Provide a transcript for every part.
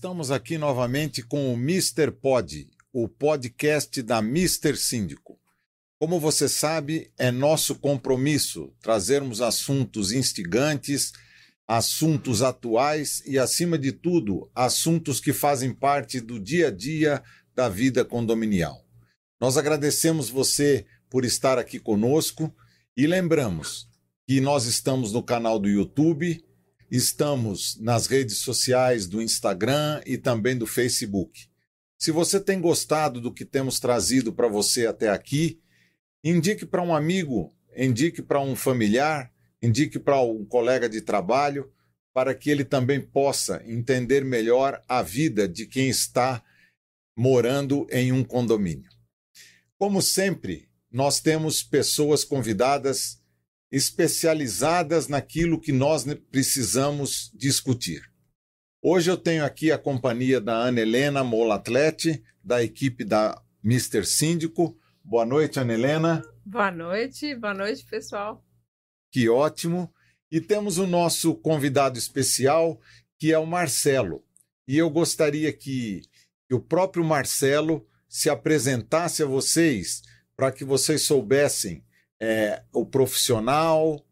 Estamos aqui novamente com o Mr. Pod, o podcast da Mr. Síndico. Como você sabe, é nosso compromisso trazermos assuntos instigantes, assuntos atuais e, acima de tudo, assuntos que fazem parte do dia a dia da vida condominial. Nós agradecemos você por estar aqui conosco e lembramos que nós estamos no canal do YouTube, estamos nas redes sociais do Instagram e também do Facebook. Se você tem gostado do que temos trazido para você até aqui, Indique para um amigo, indique para um familiar, indique para um colega de trabalho, para que ele também possa entender melhor a vida de quem está morando em um condomínio. Como sempre, nós temos pessoas convidadas especializadas naquilo que nós precisamos discutir. Hoje eu tenho aqui a companhia da Ana Helena Molatlete, da equipe da Mr. Síndico, Boa noite, Ana Helena. Boa noite, boa noite, pessoal. Que ótimo. E temos o nosso convidado especial, que é o Marcelo. E eu gostaria que o próprio Marcelo se apresentasse a vocês para que vocês soubessem é, o profissional,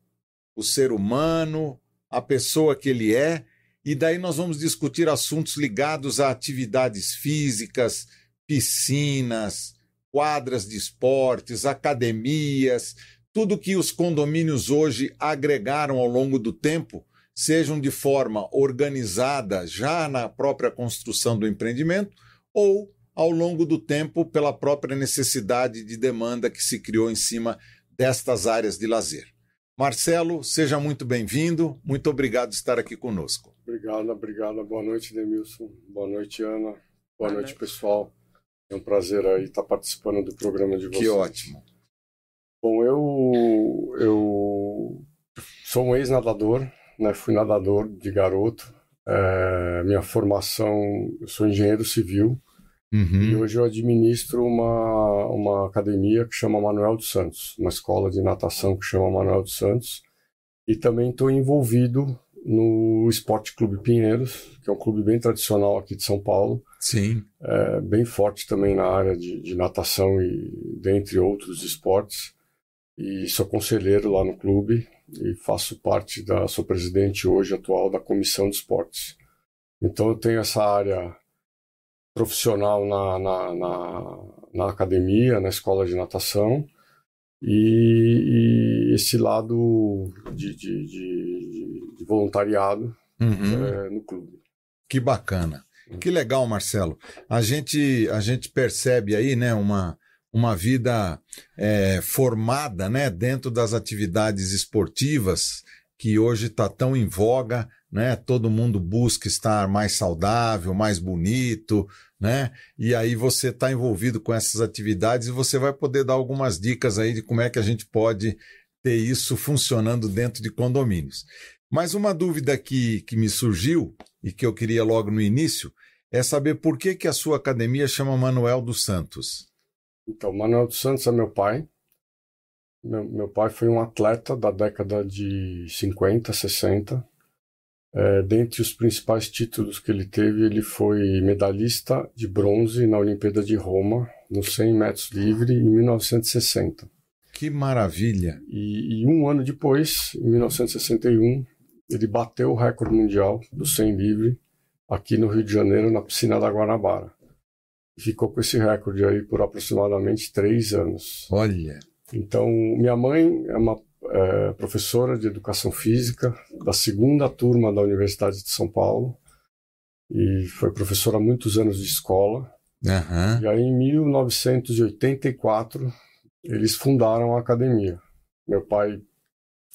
o ser humano, a pessoa que ele é. E daí nós vamos discutir assuntos ligados a atividades físicas, piscinas, quadras de esportes, academias, tudo que os condomínios hoje agregaram ao longo do tempo, sejam de forma organizada já na própria construção do empreendimento ou ao longo do tempo pela própria necessidade de demanda que se criou em cima destas áreas de lazer. Marcelo, seja muito bem-vindo. Muito obrigado por estar aqui conosco. Obrigado, obrigado. Boa noite, Demilson. Boa noite, Ana. Boa, Boa noite, noite, pessoal. É um prazer aí estar participando do programa de vocês. Que ótimo. Bom, eu, eu sou um ex-nadador, né? fui nadador de garoto. É, minha formação, eu sou engenheiro civil uhum. e hoje eu administro uma, uma academia que chama Manuel dos Santos, uma escola de natação que chama Manuel dos Santos. E também estou envolvido no Esporte Clube Pinheiros, que é um clube bem tradicional aqui de São Paulo. Sim. É, bem forte também na área de, de, natação e dentre outros esportes. E sou conselheiro lá no clube e faço parte da, sou presidente hoje atual da comissão de esportes. Então eu tenho essa área profissional na, na, na, na academia, na escola de natação e, e esse lado de, de, de, de voluntariado uhum. é, no clube. Que bacana. Que legal, Marcelo. A gente, a gente percebe aí, né, uma, uma vida é, formada, né, dentro das atividades esportivas que hoje está tão em voga, né? Todo mundo busca estar mais saudável, mais bonito, né? E aí você está envolvido com essas atividades e você vai poder dar algumas dicas aí de como é que a gente pode ter isso funcionando dentro de condomínios. Mas uma dúvida que, que me surgiu e que eu queria logo no início é saber por que, que a sua academia chama Manuel dos Santos. Então, Manuel dos Santos é meu pai. Meu, meu pai foi um atleta da década de 50, 60. É, dentre os principais títulos que ele teve, ele foi medalhista de bronze na Olimpíada de Roma, no 100 metros livre, em 1960. Que maravilha! E, e um ano depois, em 1961, ele bateu o recorde mundial do 100 livre aqui no Rio de Janeiro, na piscina da Guanabara. Ficou com esse recorde aí por aproximadamente três anos. Olha! Então, minha mãe é uma é, professora de educação física da segunda turma da Universidade de São Paulo e foi professora há muitos anos de escola. Uhum. E aí, em 1984, eles fundaram a academia. Meu pai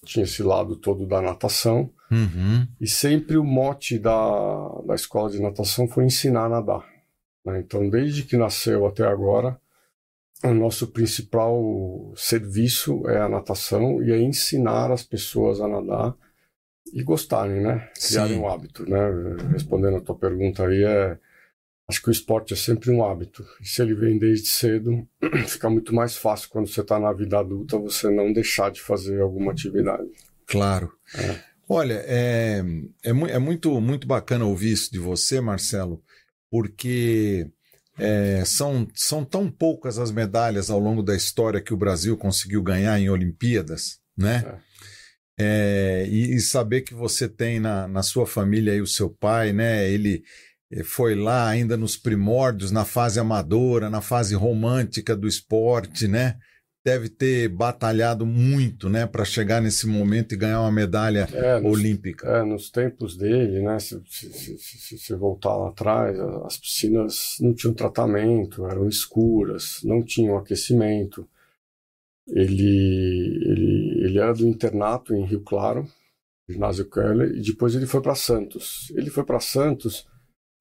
tinha esse lado todo da natação uhum. e sempre o mote da, da escola de natação foi ensinar a nadar. Né? Então, desde que nasceu até agora, o nosso principal serviço é a natação e é ensinar as pessoas a nadar e gostarem, né? Criarem um hábito, né? Respondendo a tua pergunta aí, é, acho que o esporte é sempre um hábito. E se ele vem desde cedo, fica muito mais fácil quando você está na vida adulta você não deixar de fazer alguma atividade. Claro. É. Olha, é, é, é, muito, muito bacana ouvir isso de você, Marcelo, porque é, são, são tão poucas as medalhas ao longo da história que o Brasil conseguiu ganhar em Olimpíadas, né? É. É, e, e, saber que você tem na, na sua família aí o seu pai, né? Ele eh, foi lá ainda nos primórdios, na fase amadora, na fase romântica do esporte, né? Deve ter batalhado muito, né, para chegar nesse momento e ganhar uma medalha é, nos, olímpica. É, nos tempos dele, né, se, se, se, se, voltar lá atrás, as piscinas não tinham tratamento, eram escuras, não tinham aquecimento. Ele, ele, ele era do internato em Rio Claro, ginásio Keller, e depois ele foi para Santos. Ele foi para Santos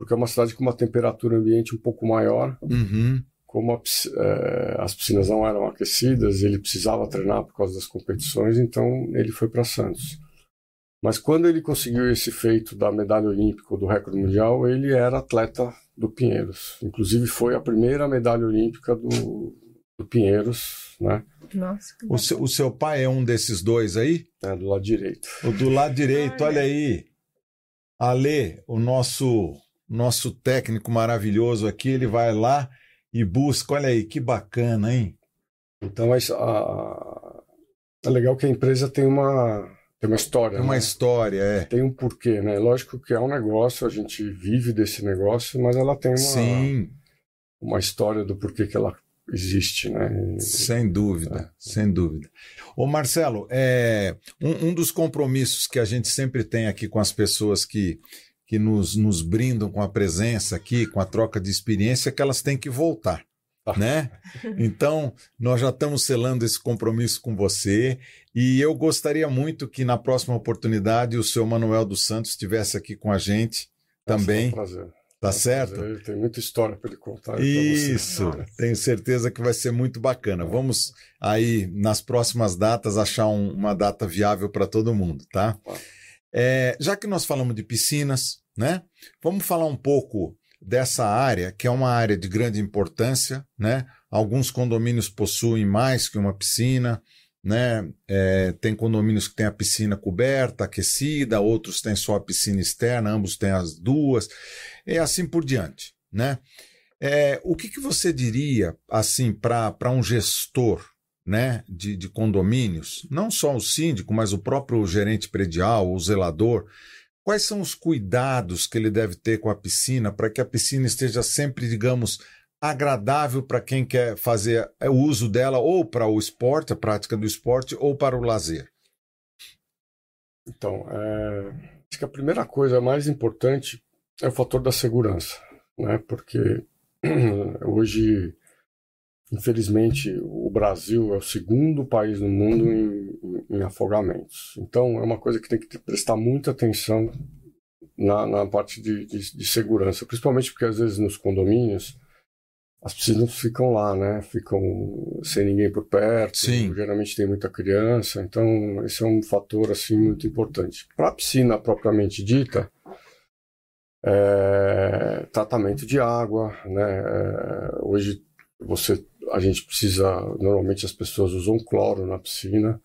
porque é uma cidade com uma temperatura ambiente um pouco maior. Uhum. Como a, é, as piscinas não eram aquecidas, ele precisava treinar por causa das competições, então ele foi para Santos. Mas quando ele conseguiu esse feito da medalha olímpica ou do recorde mundial, ele era atleta do Pinheiros. Inclusive foi a primeira medalha olímpica do, do Pinheiros, né? Nossa, o seu, o seu pai é um desses dois aí? É, do lado direito. O do lado direito, olha aí. Ale, o nosso nosso técnico maravilhoso aqui, ele vai lá e busca. Olha aí, que bacana, hein? Então, a, é legal que a empresa tem uma, tem uma história. Tem uma né? história, é. Tem um porquê, né? Lógico que é um negócio, a gente vive desse negócio, mas ela tem uma, Sim. uma história do porquê que ela existe, né? Sem dúvida, é. sem dúvida. Ô Marcelo, é, um, um dos compromissos que a gente sempre tem aqui com as pessoas que que nos, nos brindam com a presença aqui, com a troca de experiência, que elas têm que voltar. Ah. Né? Então, nós já estamos selando esse compromisso com você e eu gostaria muito que na próxima oportunidade o seu Manuel dos Santos estivesse aqui com a gente também. É um prazer. Tá é certo? Prazer. Tem muita história para ele contar. Isso, tenho certeza que vai ser muito bacana. Vamos aí, nas próximas datas, achar um, uma data viável para todo mundo, tá? É, já que nós falamos de piscinas, né? Vamos falar um pouco dessa área, que é uma área de grande importância, né? Alguns condomínios possuem mais que uma piscina, né? É, tem condomínios que têm a piscina coberta, aquecida, outros têm só a piscina externa, ambos têm as duas, e assim por diante, né? É, o que, que você diria, assim, para um gestor né, de, de condomínios, não só o síndico, mas o próprio gerente predial, o zelador, Quais são os cuidados que ele deve ter com a piscina para que a piscina esteja sempre, digamos, agradável para quem quer fazer o uso dela ou para o esporte, a prática do esporte, ou para o lazer? Então, é, acho que a primeira coisa mais importante é o fator da segurança, né? Porque hoje Infelizmente, o Brasil é o segundo país no mundo em, em, afogamentos. Então, é uma coisa que tem que prestar muita atenção na, na parte de, de, de, segurança, principalmente porque às vezes nos condomínios as piscinas ficam lá, né? Ficam sem ninguém por perto. Sim. Geralmente tem muita criança, então esse é um fator assim muito importante. Para a piscina propriamente dita, é, tratamento de água, né? É, hoje você a gente precisa, normalmente as pessoas usam cloro na piscina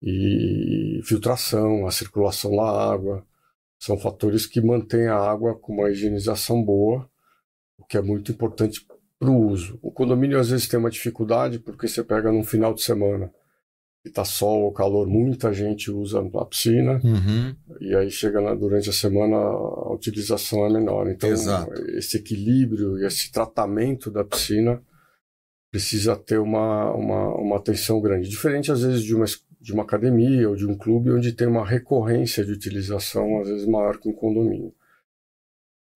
e filtração, a circulação da água, são fatores que mantêm a água com uma higienização boa, o que é muito importante para o uso. O condomínio às vezes tem uma dificuldade porque você pega num final de semana e está sol ou calor, muita gente usa a piscina uhum. e aí chega na, durante a semana a utilização é menor. Então Exato. esse equilíbrio e esse tratamento da piscina precisa ter uma, uma, uma atenção grande. Diferente, às vezes, de uma, de uma academia ou de um clube onde tem uma recorrência de utilização, às vezes, maior que um condomínio.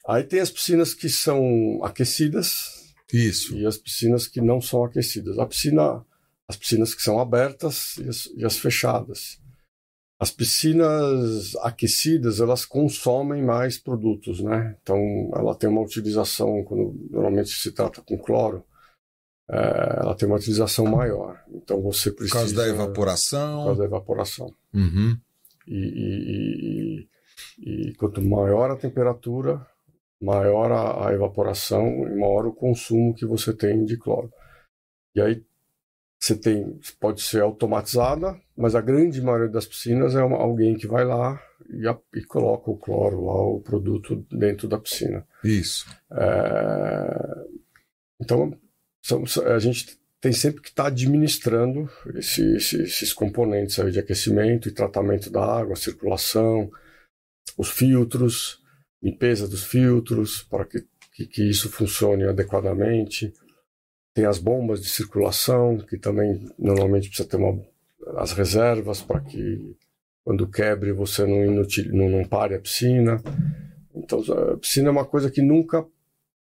Aí tem as piscinas que são aquecidas. Isso. E as piscinas que não são aquecidas. A piscina, as piscinas que são abertas e as, e as fechadas. As piscinas aquecidas, elas consomem mais produtos, né? Então, ela tem uma utilização, quando normalmente se trata com cloro, é, ela tem uma utilização maior. Então você precisa. Por causa da evaporação. Por causa da evaporação. Uhum. E, e, e, e, quanto maior a temperatura, maior a, a, evaporação e maior o consumo que você tem de cloro. E aí você tem, pode ser automatizada, mas a grande maioria das piscinas é uma, alguém que vai lá, e, a, coloca o cloro lá, o produto dentro da piscina. Isso. É, então, são, a gente tem sempre que estar tá administrando esse, esse, esses componentes aí de aquecimento e tratamento da água, circulação, os filtros, limpeza dos filtros, para que, que, que isso funcione adequadamente. Tem as bombas de circulação, que também normalmente precisa ter uma, as reservas para que quando quebre você não, inutil, não, não pare a piscina. Então, a piscina é uma coisa que nunca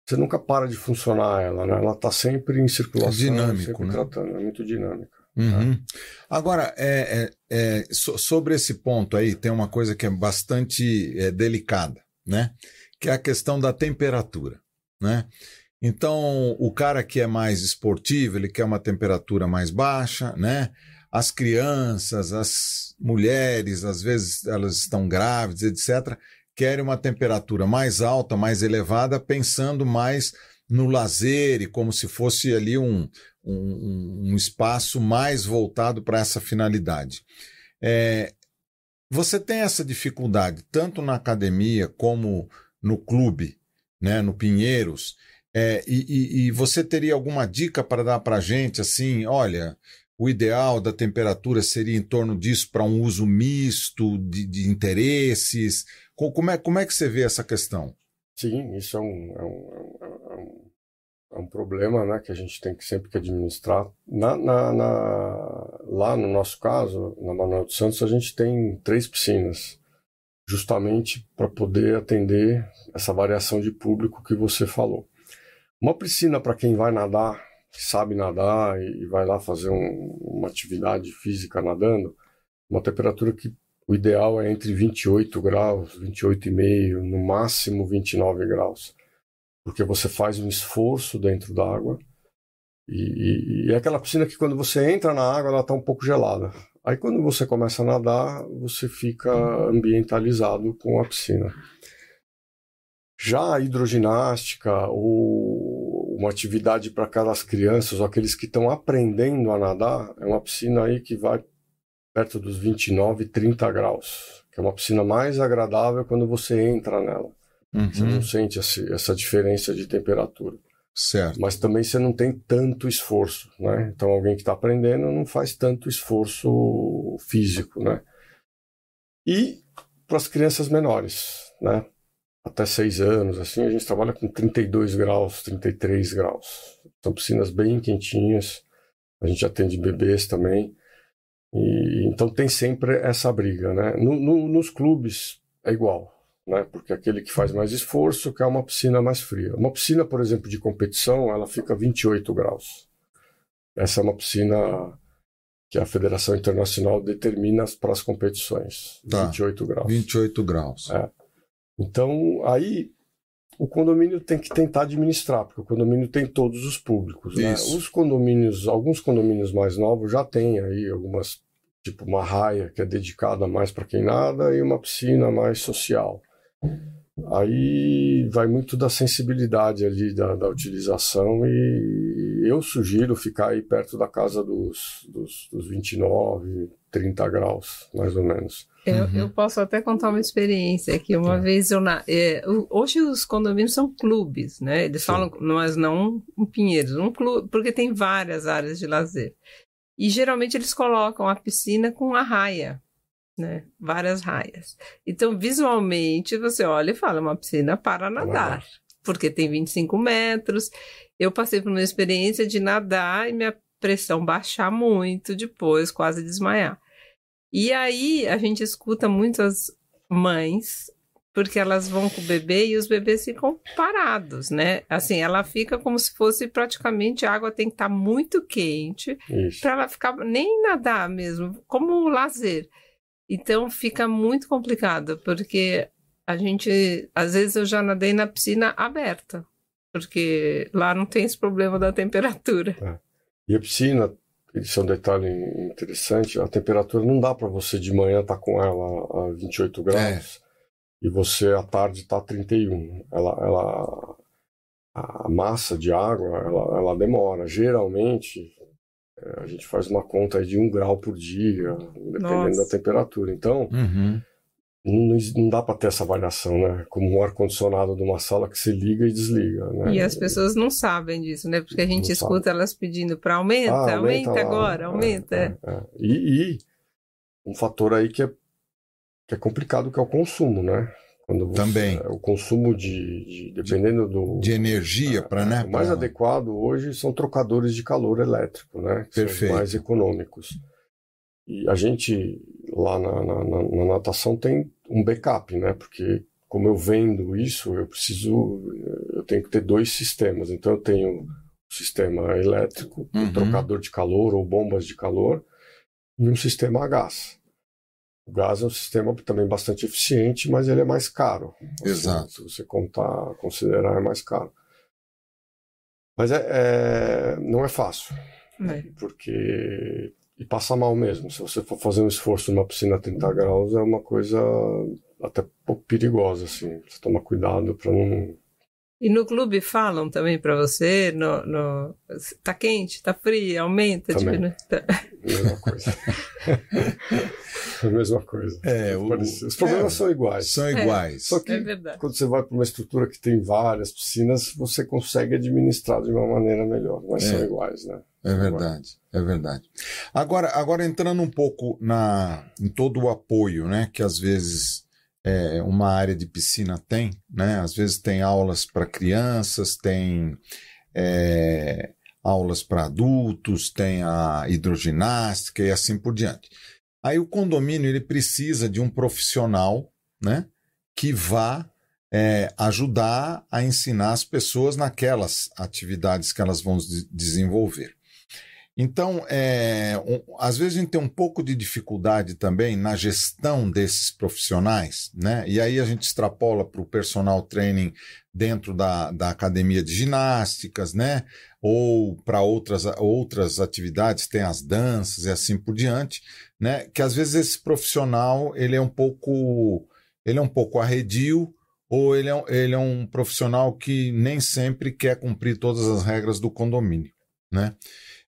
você nunca para de funcionar ela, né? Ela está sempre em circulação, é dinâmico, sempre né? tratando, é muito dinâmica. Uhum. Né? Agora, é, é, é so, sobre esse ponto aí, tem uma coisa que é bastante é, delicada, né? Que é a questão da temperatura, né? Então, o cara que é mais esportivo, ele quer uma temperatura mais baixa, né? As crianças, as mulheres, às vezes elas estão grávidas, etc querem uma temperatura mais alta, mais elevada, pensando mais no lazer e como se fosse ali um, um, um espaço mais voltado para essa finalidade. É, você tem essa dificuldade tanto na academia como no clube, né, no Pinheiros, é, e, e, e, você teria alguma dica para dar para a gente assim, olha, o ideal da temperatura seria em torno disso para um uso misto de, de interesses? Como é, como é que você vê essa questão? Sim, isso é um, é um, é um, é um problema né, que a gente tem que sempre que administrar. Na, na, na, lá no nosso caso, na Manuel dos Santos, a gente tem três piscinas, justamente para poder atender essa variação de público que você falou. Uma piscina para quem vai nadar, sabe nadar e vai lá fazer um, uma atividade física nadando, uma temperatura que o ideal é entre 28 graus, 28,5, no máximo 29 graus. Porque você faz um esforço dentro da água. E, e, e, é aquela piscina que quando você entra na água, ela está um pouco gelada. Aí quando você começa a nadar, você fica ambientalizado com a piscina. Já a hidroginástica ou uma atividade para aquelas crianças ou aqueles que estão aprendendo a nadar, é uma piscina aí que vai perto dos 29, 30 graus, que é uma piscina mais agradável quando você entra nela. Uhum. Você não sente essa diferença de temperatura. Certo. Mas também você não tem tanto esforço, né? Então alguém que está aprendendo não faz tanto esforço físico, né? E para as crianças menores, né? Até 6 anos, assim, a gente trabalha com 32 graus, 33 graus. São piscinas bem quentinhas. A gente atende bebês também. E, então tem sempre essa briga, né? No, no, nos clubes é igual, né? Porque aquele que faz mais esforço quer uma piscina mais fria. Uma piscina, por exemplo, de competição, ela fica 28 graus. Essa é uma piscina que a Federação Internacional determina para as competições. Tá. 28 graus. 28 graus. É. Então, aí o condomínio tem que tentar administrar, porque o condomínio tem todos os públicos. Né? Os condomínios, alguns condomínios mais novos já têm aí algumas tipo uma raia que é dedicada mais para quem nada e uma piscina mais social. Aí vai muito da sensibilidade ali da, da utilização e eu sugiro ficar aí perto da casa dos, dos, dos 29, 30 graus, mais ou menos. Eu, uhum. eu posso até contar uma experiência que uma é. vez eu na, é, hoje os condomínios são clubes, né? Eles Sim. falam, mas não um Pinheiros, um clube, porque tem várias áreas de lazer. E geralmente eles colocam a piscina com a raia, né? Várias raias. Então, visualmente, você olha e fala, uma piscina para nadar, porque tem 25 metros. Eu passei por uma experiência de nadar e minha pressão baixar muito depois, quase desmaiar. E aí a gente escuta muitas mães porque elas vão com o bebê e os bebês ficam parados, né? Assim, ela fica como se fosse praticamente a água tem que estar tá muito quente para ela ficar nem nadar mesmo, como um lazer. Então fica muito complicado, porque a gente, às vezes eu já nadei na piscina aberta, porque lá não tem esse problema da temperatura. É. E a piscina, isso é um detalhe interessante, a temperatura não dá para você de manhã estar tá com ela a 28 graus. É e você à tarde está 31. Ela, ela, a massa de água ela, ela demora. Geralmente é, a gente faz uma conta de um grau por dia, dependendo Nossa. da temperatura. Então, uhum. não, não dá para ter essa variação, né? Como um ar-condicionado de uma sala que se liga e desliga, né? E as pessoas não sabem disso, né? Porque a gente não escuta sabe. elas pedindo para aumenta, ah, aumenta, aumenta agora, é, aumenta. É, é. E, e, um fator aí que é, que é complicado, que é o consumo, né? Quando você, Também. O consumo de, de dependendo do... De energia, para né? O mais pra... adequado hoje são trocadores de calor elétrico, né? Que Perfeito. São mais econômicos. E a gente, lá na, na, na, natação, tem um backup, né? Porque como eu vendo isso, eu preciso, eu tenho que ter dois sistemas. Então eu tenho o sistema elétrico, uhum. um trocador de calor ou bombas de calor, e um sistema a gás. O gás é um sistema também bastante eficiente, mas ele é mais caro. Assim, Exato. Se você contar, considerar, é mais caro. Mas é, é não é fácil. É. Porque. E passa mal mesmo. Se você for fazer um esforço numa piscina a 30 graus, é uma coisa até um pouco perigosa, assim. Você toma cuidado para não e no clube falam também para você, no, no, tá quente, tá frio, aumenta. Também. Tipo, tá... Mesma coisa. a mesma coisa. É, o... Os problemas é, são iguais. São iguais. É, Só que é quando você vai para uma estrutura que tem várias piscinas, você consegue administrar de uma maneira melhor, mas são é. iguais, né? É verdade, é verdade. Agora, agora entrando um pouco na, em todo o apoio, né, que às vezes é, uma área de piscina tem, né? Às vezes tem aulas para crianças, tem é, aulas para adultos, tem a hidroginástica e assim por diante. Aí o condomínio ele precisa de um profissional, né? Que vá é, ajudar a ensinar as pessoas naquelas atividades que elas vão desenvolver. Então, é, um, às vezes a gente tem um pouco de dificuldade também na gestão desses profissionais, né? E aí a gente extrapola para o personal training dentro da, da academia de ginásticas, né? Ou para outras, outras atividades, tem as danças e assim por diante, né? Que às vezes esse profissional ele é um pouco ele é um pouco arredio ou ele é, ele é um profissional que nem sempre quer cumprir todas as regras do condomínio, né?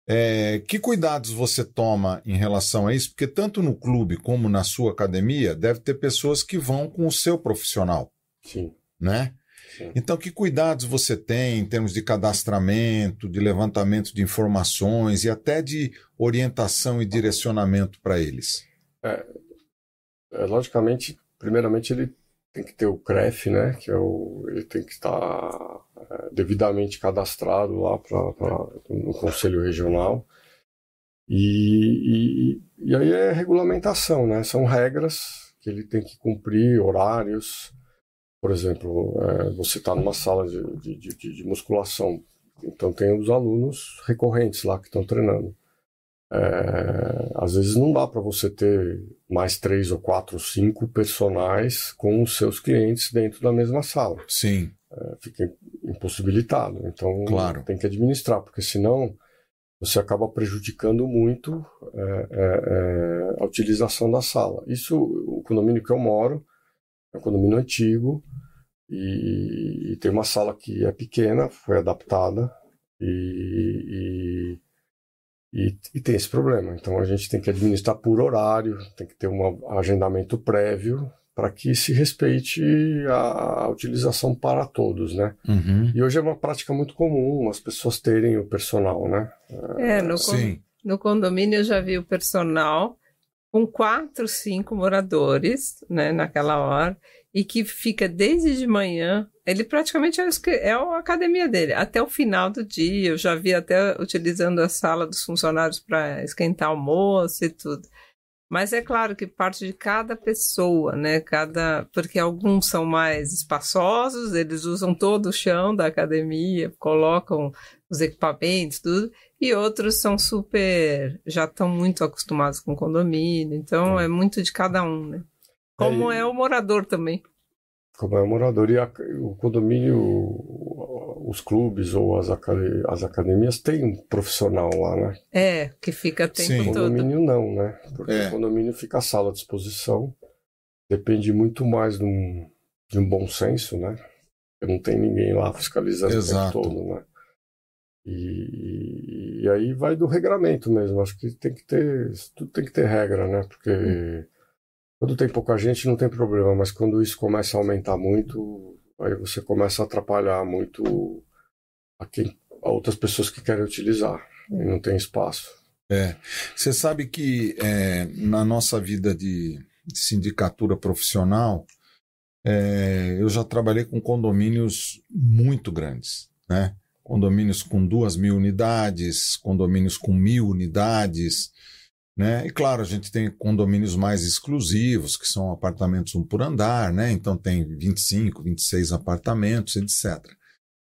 É, que cuidados você toma em relação a isso? Porque tanto no clube como na sua academia, deve ter pessoas que vão com o seu profissional. Sim. Né? Sim. Então, que cuidados você tem em termos de cadastramento, de levantamento de informações e até de orientação e direcionamento para eles? É, é, logicamente, primeiramente, ele tem que ter o CREF, né? Que é o, ele tem que estar devidamente cadastrado lá pra, pra, no Conselho Regional. E, e, e, aí é regulamentação, né? São regras que ele tem que cumprir, horários. Por exemplo, é, você está numa sala de, de, de, de, musculação, então tem os alunos recorrentes lá que estão treinando. É, às vezes não dá para você ter mais três ou quatro, cinco personagens com os seus clientes dentro da mesma sala. Sim. É, fica impossibilitado. Então claro. tem que administrar, porque senão você acaba prejudicando muito é, é, é, a utilização da sala. Isso, o condomínio que eu moro, é um condomínio antigo e, e tem uma sala que é pequena, foi adaptada e, e, e, e tem esse problema. Então a gente tem que administrar por horário, tem que ter um agendamento prévio para que se respeite a, a, utilização para todos, né? Uhum. E hoje é uma prática muito comum as pessoas terem o personal, né? É, no, Sim. no condomínio eu já vi o personal com quatro, cinco moradores, né, naquela hora, e que fica desde de manhã, ele praticamente é, é a academia dele, até o final do dia, eu já vi até utilizando a sala dos funcionários para esquentar almoço e tudo. Mas é claro que parte de cada pessoa, né? Cada, porque alguns são mais espaçosos, eles usam todo o chão da academia, colocam os equipamentos, tudo, e outros são super, já estão muito acostumados com condomínio, então é muito de cada um, né? Como é, é o morador também. Como é o morador e a, o condomínio, os clubes ou as, as academias têm um profissional lá, né? É, que fica o tempo Sim. todo. O condomínio não, né? Porque é. o condomínio fica a sala à disposição. Depende muito mais de um, de um bom senso, né? Porque não tem ninguém lá fiscalizando Exato. o tempo todo, né? E, e, aí vai do regramento mesmo. Acho que tem que ter. Tudo tem que ter regra, né? Porque. Hum Quando tem pouca gente não tem problema, mas quando isso começa a aumentar muito, aí você começa a atrapalhar muito a, quem, a outras pessoas que querem utilizar e não tem espaço. É, você sabe que é, na nossa vida de, sindicatura profissional, é, eu já trabalhei com condomínios muito grandes, né? Condomínios com duas mil unidades, condomínios com mil unidades, né? E claro, a gente tem condomínios mais exclusivos, que são apartamentos um por andar, né? Então tem 25, 26 apartamentos, etc.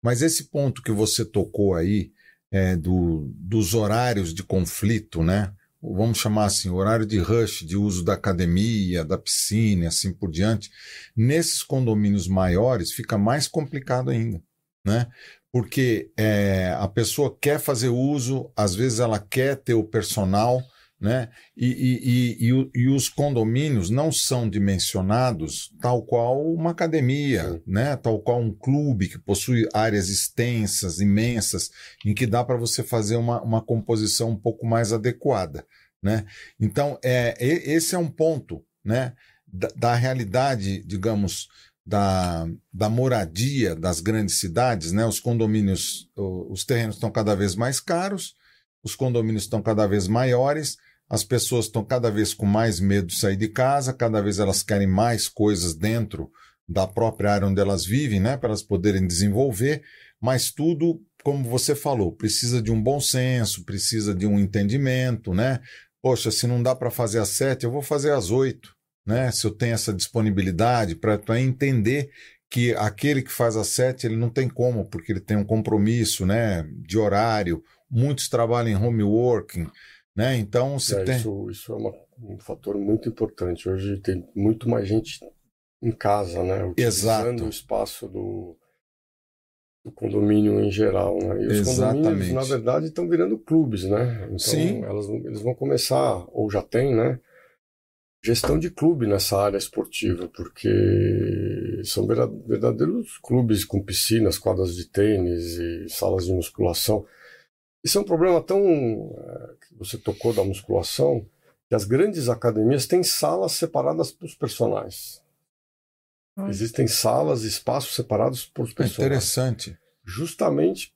Mas esse ponto que você tocou aí, é, do, dos horários de conflito, né? Vamos chamar assim, horário de rush, de uso da academia, da piscina, assim por diante. Nesses condomínios maiores fica mais complicado ainda, né? Porque é, a pessoa quer fazer uso, às vezes ela quer ter o personal, né? E, e, e, e, os condomínios não são dimensionados tal qual uma academia, né? tal qual um clube que possui áreas extensas, imensas, em que dá para você fazer uma, uma composição um pouco mais adequada. Né? Então, é, esse é um ponto né? da, da realidade, digamos, da, da moradia das grandes cidades. Né? Os condomínios, os terrenos estão cada vez mais caros, os condomínios estão cada vez maiores as pessoas estão cada vez com mais medo de sair de casa, cada vez elas querem mais coisas dentro da própria área onde elas vivem, né, para elas poderem desenvolver, mas tudo, como você falou, precisa de um bom senso, precisa de um entendimento, né? Poxa, se não dá para fazer às sete, eu vou fazer às oito, né? Se eu tenho essa disponibilidade para entender que aquele que faz às sete, ele não tem como, porque ele tem um compromisso, né, de horário. Muitos trabalham em home working, né? Então, se é, tem... isso, isso é uma, um fator muito importante. Hoje tem muito mais gente em casa, né? Utilizando Exato. o espaço do, do condomínio em geral, né? E os Exatamente. condomínios, na verdade, estão virando clubes, né? Então, Sim. Elas, eles vão começar, ou já tem, né? Gestão de clube nessa área esportiva, porque são verdadeiros clubes com piscinas, quadras de tênis e salas de musculação. Isso é um problema tão. Eh, que você tocou da musculação, que as grandes academias têm salas separadas para os personagens. Hum. Existem salas, espaços separados para os personagens. Interessante. Justamente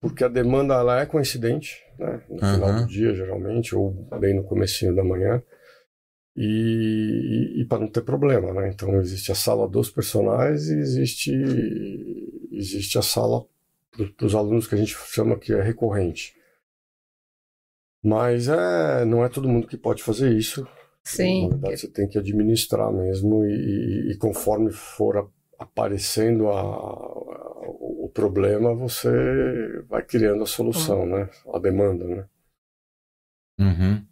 porque a demanda ela é coincidente, né? no uhum. final do dia, geralmente, ou bem no comecinho da manhã. E, e, e para não ter problema, né? Então existe a sala dos personagens e existe, existe a sala para os alunos que a gente chama que é recorrente. Mas é, não é todo mundo que pode fazer isso. Sim. Na verdade, você tem que administrar mesmo e, e, e conforme for aparecendo a, a, o problema, você vai criando a solução, uhum. né? A demanda, né? Uhum.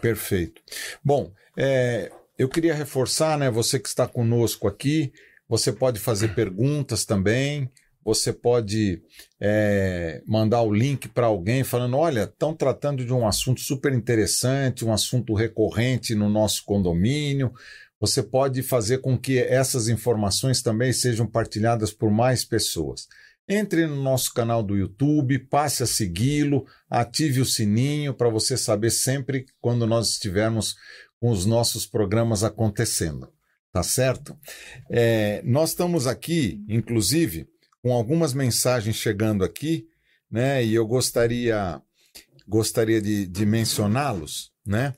Perfeito. Bom, é, eu queria reforçar, né? Você que está conosco aqui, você pode fazer perguntas também. Você pode é, mandar o link para alguém falando: olha, estão tratando de um assunto super interessante, um assunto recorrente no nosso condomínio. Você pode fazer com que essas informações também sejam partilhadas por mais pessoas. Entre no nosso canal do YouTube, passe a segui-lo, ative o sininho para você saber sempre quando nós estivermos com os nossos programas acontecendo. Tá certo? É, nós estamos aqui, inclusive, com algumas mensagens chegando aqui, né? E eu gostaria gostaria de, de mencioná-los, né?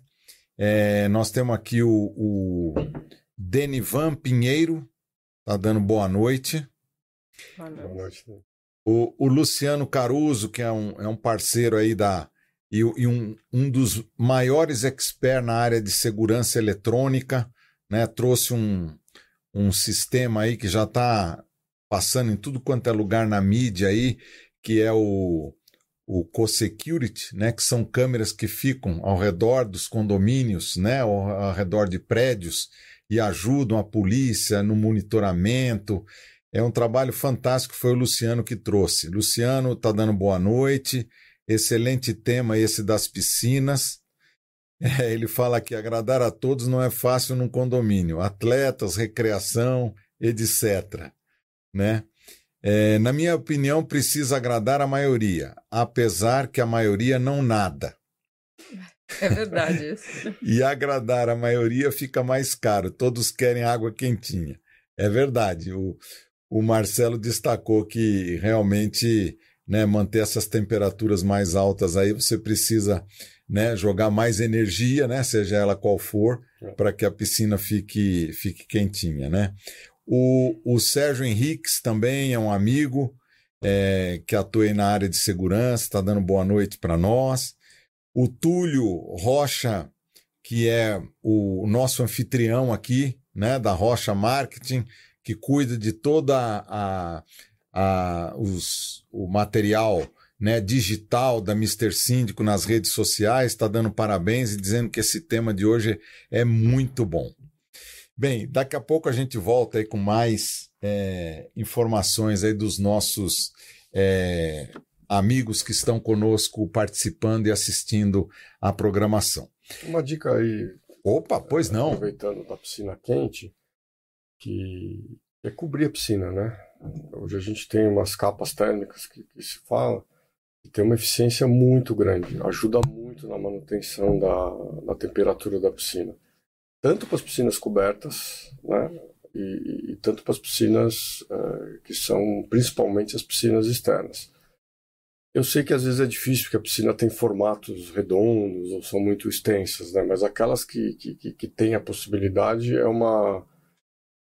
É, nós temos aqui o, o Denivan Pinheiro, tá dando boa noite. Boa noite. O, o Luciano Caruso, que é um, é um parceiro aí da. E, e um, um dos maiores experts na área de segurança eletrônica, né? Trouxe um, um sistema aí que já está passando em tudo quanto é lugar na mídia aí, que é o, o co-security, né, que são câmeras que ficam ao redor dos condomínios, né, ao, ao redor de prédios e ajudam a polícia no monitoramento. É um trabalho fantástico, foi o Luciano que trouxe. Luciano está dando boa noite. Excelente tema esse das piscinas. É, ele fala que agradar a todos não é fácil num condomínio. Atletas, recreação, etc né? É, na minha opinião, precisa agradar a maioria, apesar que a maioria não nada. É verdade isso. e agradar a maioria fica mais caro. Todos querem água quentinha. É verdade. O, o Marcelo destacou que realmente né, manter essas temperaturas mais altas aí, você precisa né, jogar mais energia, né, seja ela qual for, é. para que a piscina fique, fique quentinha. Né? O, o Sérgio Henriques também é um amigo é, que atua na área de segurança, está dando boa noite para nós. O Túlio Rocha, que é o nosso anfitrião aqui, né, da Rocha Marketing, que cuida de toda a, a os, o material né, digital da Mr. Síndico nas redes sociais, está dando parabéns e dizendo que esse tema de hoje é muito bom. Bem, daqui a pouco a gente volta aí com mais é, informações aí dos nossos é, amigos que estão conosco participando e assistindo à programação. Uma dica aí. Opa, pois não. Aproveitando da piscina quente, que é cobrir a piscina, né? Hoje a gente tem umas capas térmicas que, que se fala que tem uma eficiência muito grande, ajuda muito na manutenção da, da temperatura da piscina tanto para as piscinas cobertas, né, e, e tanto para as piscinas uh, que são principalmente as piscinas externas. Eu sei que às vezes é difícil porque a piscina tem formatos redondos ou são muito extensas, né? Mas aquelas que, que, que têm a possibilidade é uma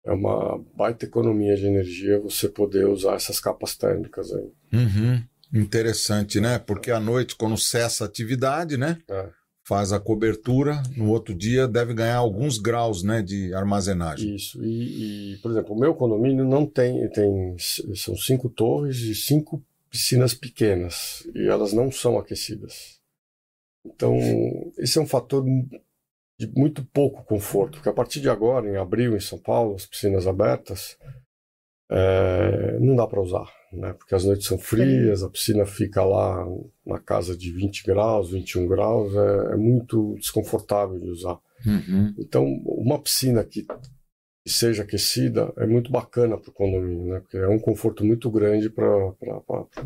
é uma baita economia de energia você poder usar essas capas térmicas aí. Uhum. Interessante, né? Porque à noite, quando cessa a atividade, né? É faz a cobertura, no outro dia deve ganhar alguns graus né, de armazenagem. Isso, e, e, por exemplo, o meu condomínio não tem, tem, são cinco torres e cinco piscinas pequenas, e elas não são aquecidas. Então, esse é um fator de muito pouco conforto, porque a partir de agora, em abril, em São Paulo, as piscinas abertas, é, não dá para usar né? Porque as noites são frias, a piscina fica lá na casa de 20 graus, 21 graus, é, é muito desconfortável de usar. Uhum. Então, uma piscina que, que seja aquecida é muito bacana para o condomínio, né? Porque é um conforto muito grande para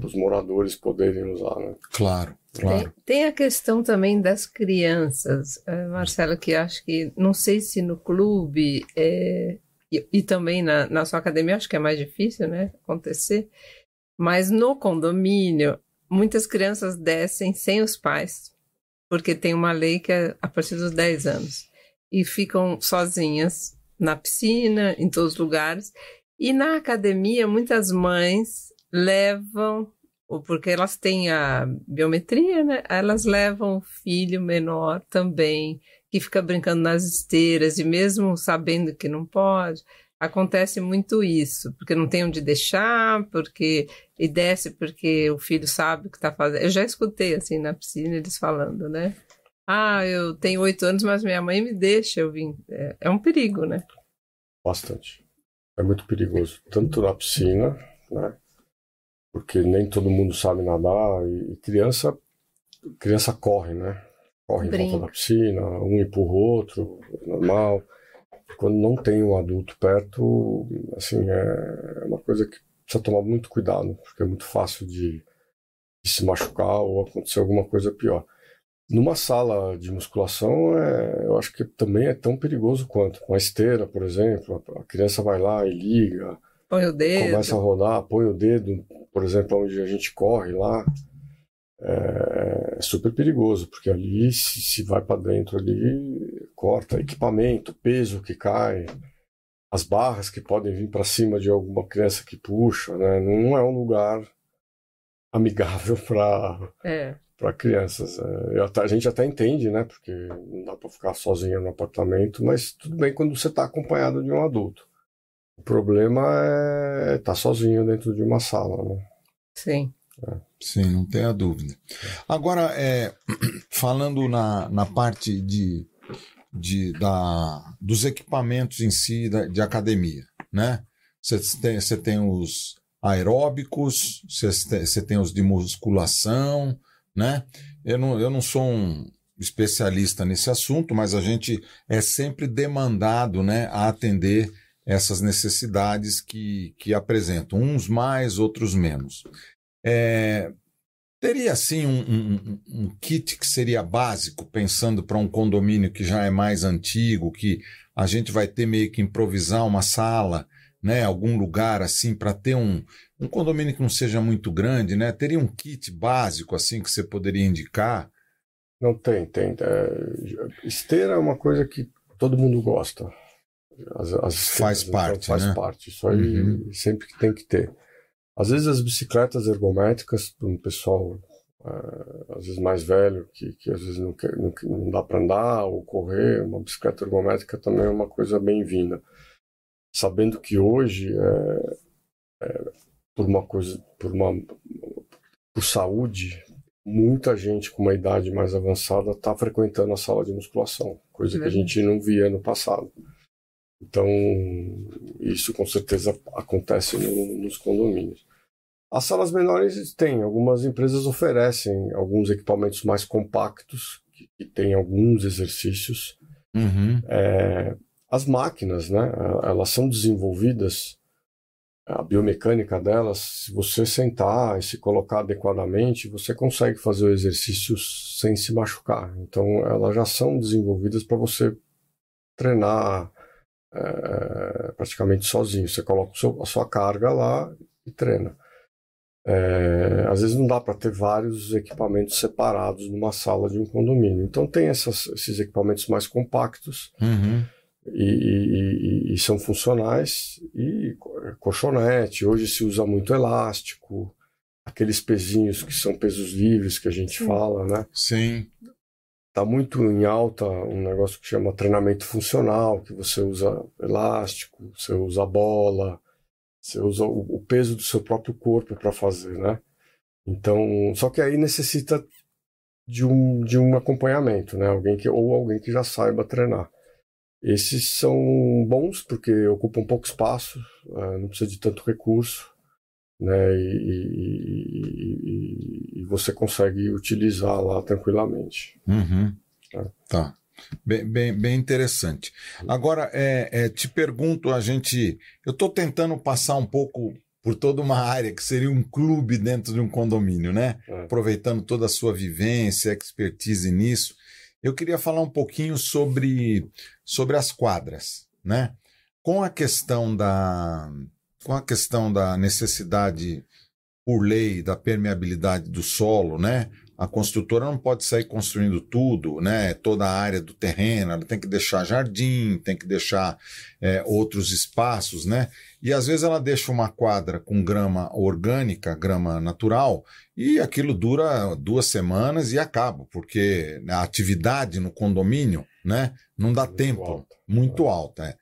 os moradores poderem usar, né? Claro. Claro. Tem, tem, a questão também das crianças, uh, Marcelo, que acho que, não sei se no clube é, e, também na, na sua academia, acho que é mais difícil, né, acontecer. Mas no condomínio, muitas crianças descem sem os pais, porque tem uma lei que é a partir dos 10 anos. E ficam sozinhas na piscina, em todos os lugares. E na academia, muitas mães levam, porque elas têm a biometria, né? Elas levam o filho menor também que fica brincando nas esteiras e mesmo sabendo que não pode, acontece muito isso, porque não tem onde deixar, porque e desce porque o filho sabe o que está fazendo. Eu já escutei assim na piscina eles falando, né? Ah, eu tenho oito anos, mas minha mãe me deixa eu vim. É, é um perigo, né? Bastante. É muito perigoso, tanto na piscina, né? Porque nem todo mundo sabe nadar e criança criança corre, né? Corre em volta da piscina, um empurra o outro, normal. Quando não tem um adulto perto, assim, é uma coisa que precisa tomar muito cuidado, porque é muito fácil de, de se machucar ou acontecer alguma coisa pior. Numa sala de musculação, é, eu acho que também é tão perigoso quanto. Uma esteira, por exemplo, a criança vai lá e liga, põe o dedo. começa a rodar, põe o dedo, por exemplo, onde a gente corre lá é, é super perigoso, porque ali se, se vai para dentro ali, corta equipamento, peso que cai, as barras que podem vir para cima de alguma criança que puxa, né? Não é um lugar amigável para é. para crianças. É, a gente até entende, né? Porque não dá para ficar sozinha no apartamento, mas tudo bem quando você está acompanhado de um adulto. O problema é estar tá sozinho dentro de uma sala, né? Sim. Sim, não tenha dúvida. Agora, é, falando na, na parte de, de, da, dos equipamentos em si da, de academia, né? Você tem, tem os aeróbicos, você tem, tem os de musculação, né? Eu não, eu não sou um especialista nesse assunto, mas a gente é sempre demandado né, a atender essas necessidades que, que apresentam, uns mais, outros menos. É, Teria assim um, um, um, kit que seria básico, pensando para um condomínio que já é mais antigo, que a gente vai ter meio que improvisar uma sala, né? Algum lugar assim para ter um, um condomínio que não seja muito grande, né? Teria um kit básico assim que você poderia indicar? Não tem, tem. É, esteira é uma coisa que todo mundo gosta. As, as faz então, parte, faz né? parte. Isso aí uhum. sempre que tem que ter. Às vezes as bicicletas ergométricas para um pessoal uh, às vezes mais velho que, que às vezes não, quer, não, não dá para andar ou correr, uma bicicleta ergométrica também é uma coisa bem-vinda. Sabendo que hoje é, é, por uma coisa, por uma por saúde, muita gente com uma idade mais avançada está frequentando a sala de musculação, coisa que a gente não via no passado. Então, isso com certeza acontece no, nos condomínios. As salas menores têm, algumas empresas oferecem alguns equipamentos mais compactos, que, que têm alguns exercícios. Uhum. É, as máquinas, né, elas são desenvolvidas, a biomecânica delas, se você sentar e se colocar adequadamente, você consegue fazer o exercício sem se machucar. Então, elas já são desenvolvidas para você treinar é, praticamente sozinho. Você coloca a sua carga lá e treina. É, às vezes não dá para ter vários equipamentos separados numa sala de um condomínio. Então tem essas, esses equipamentos mais compactos uhum. e, e, e, são funcionais. E colchonete, hoje se usa muito elástico, aqueles pezinhos que são pesos livres que a gente Sim. fala, né? Sim. Está muito em alta um negócio que chama treinamento funcional, que você usa elástico, você usa bola, você usa o, peso do seu próprio corpo para fazer, né? Então, só que aí necessita de um, de um acompanhamento, né? Alguém que, ou alguém que já saiba treinar. Esses são bons porque ocupam pouco espaço, uh, não precisa de tanto recurso, né? E, e, e, e, você consegue utilizar lá tranquilamente. Uhum. É. Tá. Bem, bem, bem, interessante. Agora, é, é, te pergunto, a gente. Eu estou tentando passar um pouco por toda uma área que seria um clube dentro de um condomínio, né? É. Aproveitando toda a sua vivência, expertise nisso. Eu queria falar um pouquinho sobre, sobre as quadras, né? Com a questão da com a questão da necessidade por lei da permeabilidade do solo, né? A construtora não pode sair construindo tudo, né? Toda a área do terreno, ela tem que deixar jardim, tem que deixar é, outros espaços, né? E às vezes ela deixa uma quadra com grama orgânica, grama natural, e aquilo dura duas semanas e acaba, porque a atividade no condomínio, né? Não dá muito tempo, alta. muito alta. É.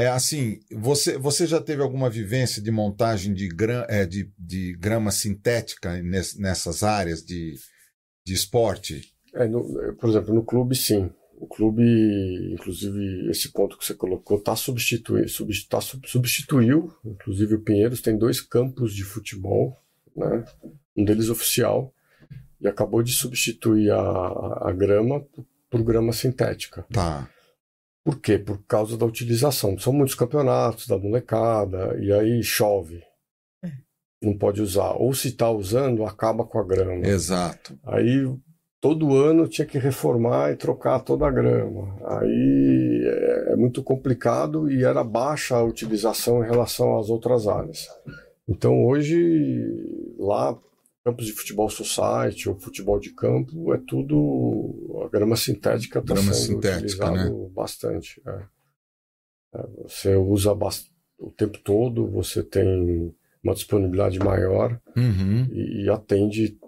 É assim, você, você já teve alguma vivência de montagem de, gra, é, de, de grama sintética nessas áreas de, de esporte? É, no, por exemplo, no clube, sim. O clube, inclusive, esse ponto que você colocou, está substituindo, substitu, tá, substituiu, inclusive o Pinheiros tem dois campos de futebol, né? um deles oficial, e acabou de substituir a, a grama por grama sintética. Tá. Por quê? Por causa da utilização. São muitos campeonatos da molecada, e aí chove. É. Não pode usar. Ou se está usando, acaba com a grama. Exato. Aí todo ano tinha que reformar e trocar toda a grama. Aí é, é muito complicado e era baixa a utilização em relação às outras áreas. Então hoje, lá campos de futebol society ou futebol de campo, é tudo a grama sintética está sendo sintética, né? bastante. É. É, você usa o tempo todo, você tem uma disponibilidade maior uhum. e, e, atende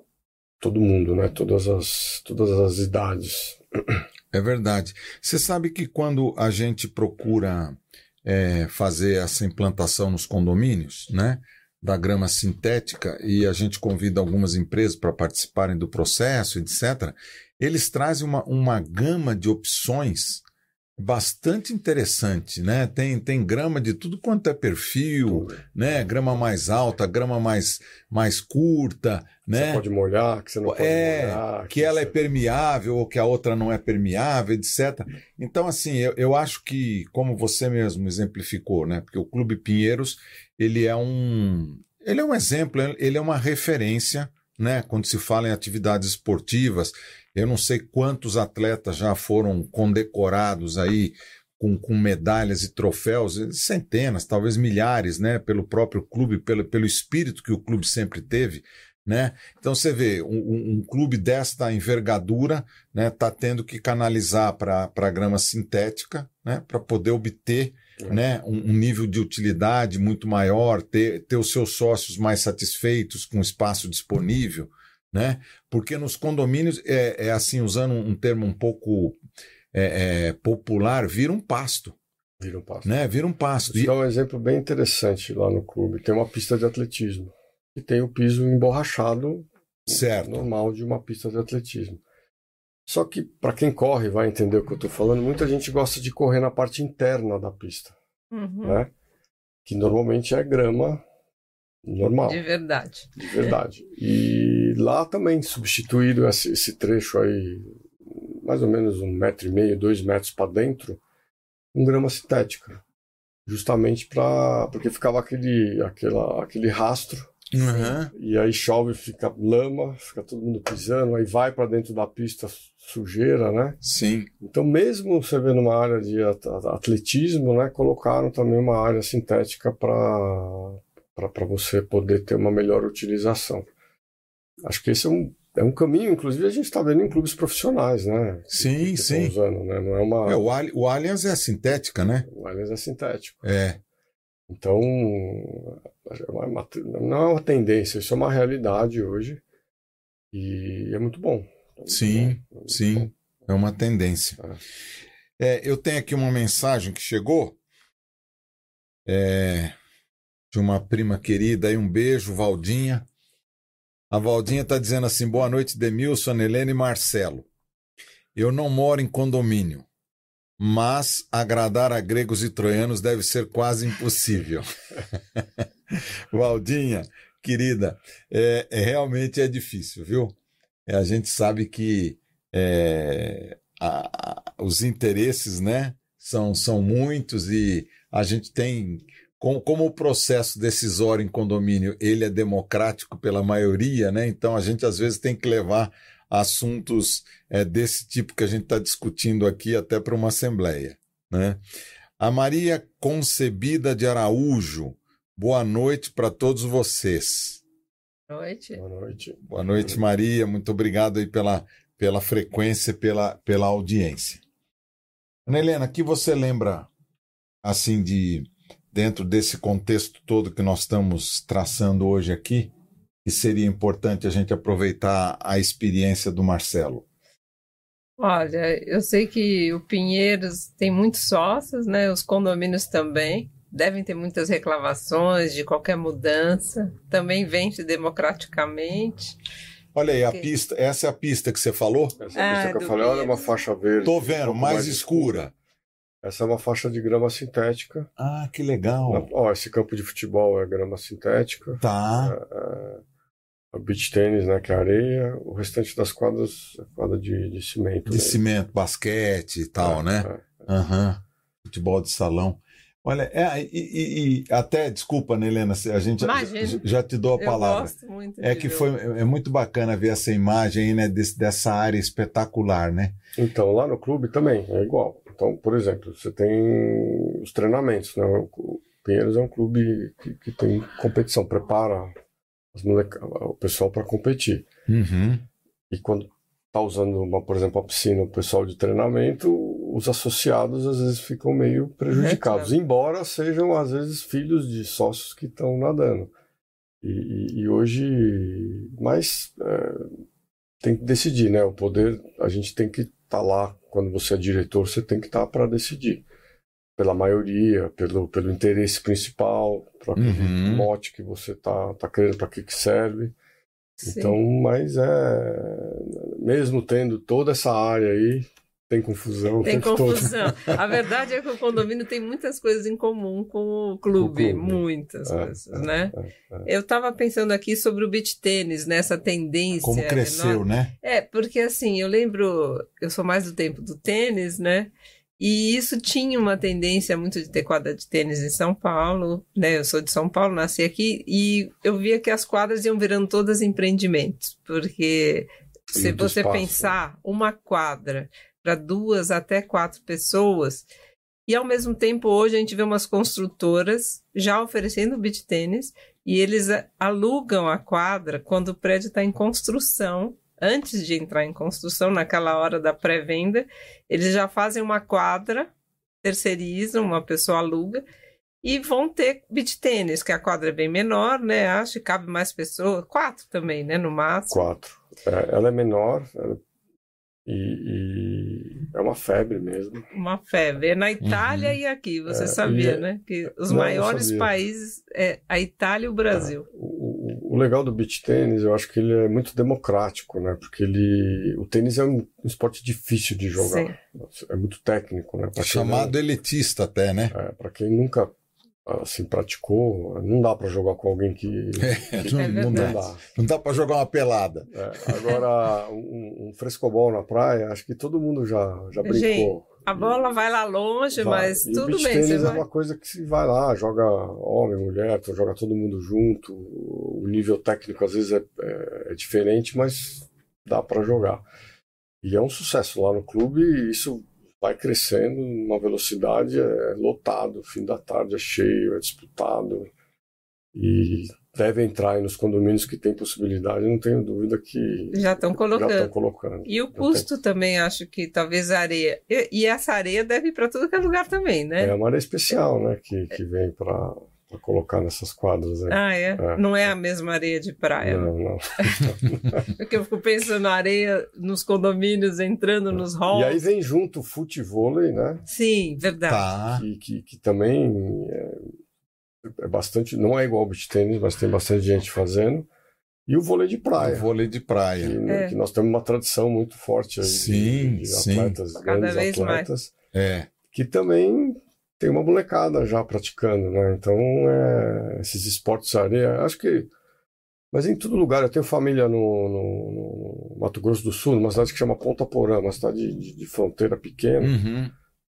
todo mundo, né? Todas as, todas as idades. É verdade. Você sabe que quando a gente procura é, fazer essa implantação nos condomínios, né? Da grama sintética e a gente convida algumas empresas para participarem do processo, etc., eles trazem uma, uma gama de opções bastante interessante, né? Tem, tem grama de tudo quanto é perfil, né? Grama mais alta, grama mais, mais curta, né? Você pode molhar, que você não pode é, molhar. Que, que ela é você... é permeável ou que a outra não é permeável, etc. Então, assim, eu, eu acho que, como você mesmo exemplificou, né? Porque o Clube Pinheiros, ele é um, ele é um exemplo, ele é uma referência né? Quando se fala em atividades esportivas, eu não sei quantos atletas já foram condecorados aí com, com medalhas e troféus, centenas, talvez milhares, né? Pelo próprio clube, pelo, pelo espírito que o clube sempre teve. Né? Então você vê, um, um clube desta envergadura está né, tá tendo que canalizar para a grama sintética né, para poder obter. Né, um, um, nível de utilidade muito maior, ter, ter os seus sócios mais satisfeitos com o espaço disponível, né? Porque nos condomínios, é, é assim, usando um termo um pouco é, é, popular, vira um pasto. Vira um pasto. Né? Vira um pasto. Vou dar um exemplo bem interessante lá no clube. Tem uma pista de atletismo e tem o piso emborrachado certo. normal de uma pista de atletismo. Só que, para quem corre, vai entender o que eu estou falando, muita gente gosta de correr na parte interna da pista. Uhum. Né? Que normalmente é grama normal. De verdade. De verdade. E lá também substituíram esse, esse trecho aí, mais ou menos um metro e meio, dois metros para dentro, com grama sintética. Justamente para. porque ficava aquele, aquela, aquele rastro Uhum. E aí chove, fica lama, fica todo mundo pisando, aí vai para dentro da pista sujeira, né? Sim. Então, mesmo você vê numa área de atletismo, né, colocaram também uma área sintética para você poder ter uma melhor utilização. Acho que esse é um, é um caminho, inclusive a gente está vendo em clubes profissionais, né? Sim, que sim. Usando, né? Não é uma... É, o, o Allianz é sintética, né? O Allianz é sintético. É. Então, é uma, não é uma tendência, isso é uma realidade hoje e é muito bom. Sim, é muito sim, bom. é uma tendência. É. é. eu tenho aqui uma mensagem que chegou é, de uma prima querida, aí um beijo, Valdinha. A Valdinha está dizendo assim: boa noite, Demilson, Helena e Marcelo. Eu não moro em condomínio mas agradar a gregos e troianos deve ser quase impossível. Valdinha, querida, é, é, realmente é difícil, viu? É, a gente sabe que é, a, a, os interesses, né, são, são muitos e a gente tem como, como, o processo decisório em condomínio ele é democrático pela maioria, né? Então a gente às vezes tem que levar assuntos é, desse tipo que a gente está discutindo aqui até para uma assembleia. Né? A Maria Concebida de Araújo, boa noite para todos vocês. Boa noite. Boa noite. Boa noite, Maria. Muito obrigado aí pela, pela frequência, pela, pela audiência. Ana Helena, que você lembra, assim, de dentro desse contexto todo que nós estamos traçando hoje aqui, que seria importante a gente aproveitar a experiência do Marcelo? Olha, eu sei que o Pinheiros tem muitos sócios, né? Os condomínios também devem ter muitas reclamações de qualquer mudança. Também vende democraticamente. Olha aí, a pista, essa é a pista que você falou? Essa é a pista ah, que eu falei, olha é uma faixa verde. Tô vendo, um mais, mais escura. escura. Essa é uma faixa de grama sintética. Ah, que legal. Ó, esse campo de futebol é grama sintética. Tá. É, é o beach tênis, né, que é areia, o restante das quadras é quadra de, de cimento. De cimento, basquete e tal, é, né? É, é. Uhum. Futebol de salão. Olha, é, e, e, e, até, desculpa, né, Helena, a gente já, já, te dou a palavra. Eu gosto muito é que foi, é muito bacana ver essa imagem aí, né, desse, dessa área espetacular, né? Então, lá no clube também é igual. Então, por exemplo, você tem os treinamentos, né? O Pinheiros é um clube que, que tem competição, prepara o pessoal para competir. Uhum. E quando tá usando, uma, por exemplo, a piscina, o pessoal de treinamento, os associados às vezes ficam meio prejudicados, é, embora sejam às vezes filhos de sócios que estão nadando. E, e, e, hoje, mas é, tem que decidir, né? O poder, a gente tem que estar tá lá. Quando você é diretor, você tem que estar tá para decidir pela maioria, pelo, pelo interesse principal, para aquele uhum. mote que você tá, tá querendo, para que, que serve. Sim. Então, mas é. Mesmo tendo toda essa área aí, tem confusão. Tem confusão. Todo. A verdade é que o condomínio tem muitas coisas em comum com o clube, o clube. muitas é, coisas, é, né? É, é. Eu estava pensando aqui sobre o beach tênis, nessa né? tendência. Como cresceu, né? É, porque assim, eu lembro, eu sou mais do tempo do tênis, né? E isso tinha uma tendência muito de ter quadra de tênis em São Paulo, né? Eu sou de São Paulo, nasci aqui, e eu via que as quadras iam virando todas empreendimentos, porque se você espaço. pensar uma quadra para duas até quatro pessoas, e ao mesmo tempo hoje a gente vê umas construtoras já oferecendo beach tênis e eles alugam a quadra quando o prédio está em construção antes de entrar em construção, naquela hora da pré-venda, eles já fazem uma quadra, terceirizam, uma pessoa aluga, e vão ter beach tênis, que a quadra é bem menor, né? Acho que cabe mais pessoas, quatro também, né? No máximo. Quatro. É, ela é menor, e, e, é uma febre mesmo. Uma febre. É na Itália uhum. e aqui, você é, sabia, é... né? Que os não, maiores países é a Itália e o Brasil. É, o, o, legal do beach tênis, eu acho que ele é muito democrático, né? Porque ele, o tênis é um, um esporte difícil de jogar. Sim. É muito técnico, né? Pra Chamado não... elitista até, né? É, para quem nunca assim praticou, não dá para jogar com alguém que, é, que não, não, dá. Não dá para jogar uma pelada. É, agora um, um, frescobol na praia, acho que todo mundo já já brincou. Gente, a bola vai lá longe, vai. mas e tudo bem. Tênis é vai... uma coisa que se vai lá, joga homem, mulher, joga todo mundo junto. O nível técnico às vezes é, é, é diferente, mas dá para jogar. E é um sucesso lá no clube e isso vai crescendo numa velocidade, é lotado, fim da tarde é cheio, é disputado. E deve entrar nos condomínios que tem possibilidade, não tenho dúvida que já estão colocando. colocando. E o custo também, acho que talvez a areia. E, e essa areia deve ir para tudo que é lugar também, né? É uma areia especial, né? Que, que vem para para colocar nessas quadras. Aí. Ah, é? é? Não é a mesma areia de praia? Não, não. Porque eu fico pensando na areia nos condomínios, entrando nos halls. E aí vem junto o futevôlei, né? Sim, verdade. Tá. Que, que, que também é, é, bastante, não é igual ao beach tênis, mas tem bastante gente fazendo. E o vôlei de praia. O vôlei de praia. Que, né, é. que nós temos uma tradição muito forte aí sim, de, de atletas, sim. grandes atletas. Mais. É. Que também tem uma molecada já praticando, né? Então, é, esses esportes de areia, acho que. Mas em todo lugar, eu tenho família no, no, no, Mato Grosso do Sul, numa cidade que chama Ponta Porã, uma cidade de, de fronteira pequena. Uhum.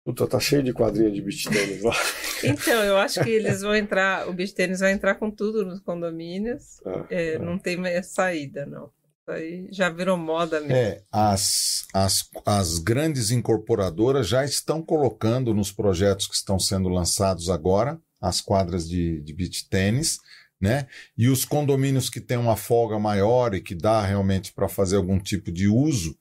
Puta, tá cheio de quadrinha de beach tênis lá. Então, eu acho que eles vão entrar, o beach tênis vai entrar com tudo nos condomínios. É, é, é. Não tem mais saída, não aí já virou moda mesmo. É, as, as, as grandes incorporadoras já estão colocando nos projetos que estão sendo lançados agora as quadras de, de beach tênis, né? E os condomínios que têm uma folga maior e que dá realmente para fazer algum tipo de uso,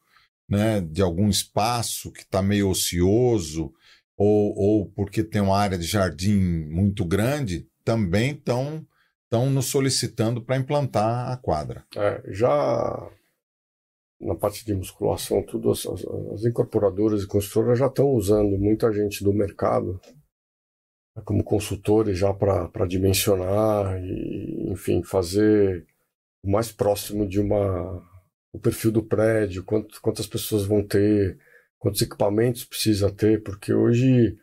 né? De algum espaço que está meio ocioso ou, ou porque tem uma área de jardim muito grande, também estão estão nos solicitando para implantar a quadra. É, já na parte de musculação, tudo as, as, incorporadoras e construtoras já estão usando muita gente do mercado né, como consultores já para dimensionar e, enfim, fazer o mais próximo de uma o perfil do prédio, quanto, quantas pessoas vão ter, quantos equipamentos precisa ter, porque hoje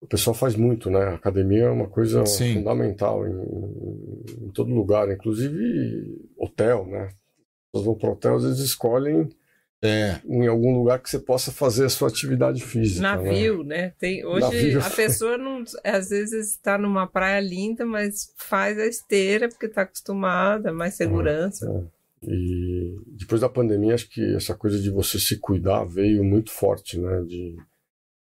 o pessoal faz muito, né? A academia é uma coisa Sim. fundamental em, em, todo lugar, inclusive hotel, né? As pessoas vão para hotel, às vezes escolhem é. em algum lugar que você possa fazer a sua atividade física. Navio, né? né? Tem, hoje Navio. a pessoa não, às vezes está numa praia linda, mas faz a esteira porque está acostumada, mais segurança. É, é. E depois da pandemia, acho que essa coisa de você se cuidar veio muito forte, né? De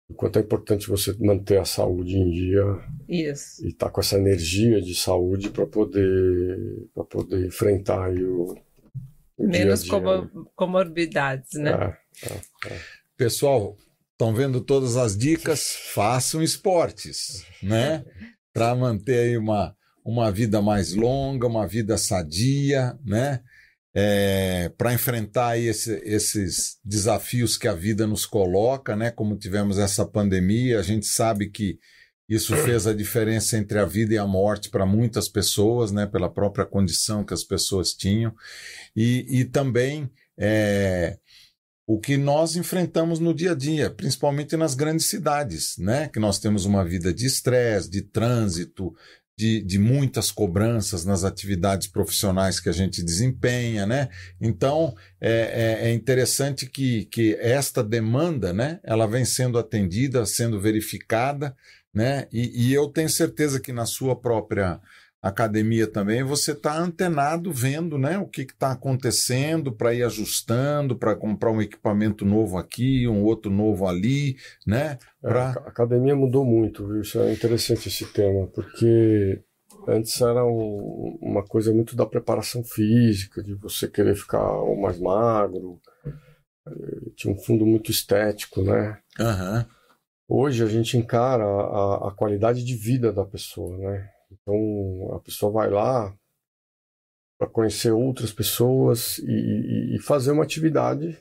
o quanto é importante você manter a saúde em dia Isso. e estar tá com essa energia de saúde para poder para poder enfrentar o, o menos dia -dia, né? comorbidades, né? É, é, é. Pessoal, estão vendo todas as dicas? Façam esportes, né? Para manter aí uma uma vida mais longa, uma vida sadia, né? É, para enfrentar esse, esses desafios que a vida nos coloca, né? Como tivemos essa pandemia, a gente sabe que isso fez a diferença entre a vida e a morte para muitas pessoas, né? Pela própria condição que as pessoas tinham e, e também é, o que nós enfrentamos no dia a dia, principalmente nas grandes cidades, né? Que nós temos uma vida de estresse, de trânsito, de, de muitas cobranças nas atividades profissionais que a gente desempenha, né? Então é, é, é interessante que, que esta demanda, né, ela vem sendo atendida, sendo verificada, né? E, e eu tenho certeza que na sua própria academia também, você está antenado vendo né, o que está acontecendo para ir ajustando, para comprar um equipamento novo aqui, um outro novo ali, né? É, pra... a academia mudou muito, viu? Isso é interessante esse tema, porque antes era um, uma coisa muito da preparação física, de você querer ficar mais magro, eh, tinha um fundo muito estético, né? Uhum. Hoje a gente encara a, a qualidade de vida da pessoa, né? Então a pessoa vai lá para conhecer outras pessoas e, e, fazer uma atividade.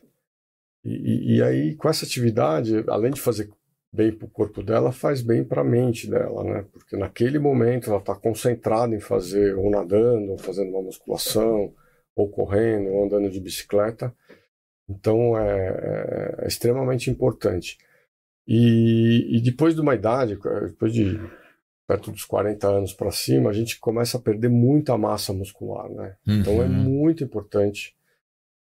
E, e, aí, com essa atividade, além de fazer bem para o corpo dela, faz bem para a mente dela, né? Porque naquele momento ela está concentrada em fazer, ou nadando, ou fazendo uma musculação, ou correndo, ou andando de bicicleta. Então é, é, é extremamente importante. E, e depois de uma idade, depois de perto dos 40 anos para cima, a gente começa a perder muita massa muscular, né? Uhum. Então é uhum. muito importante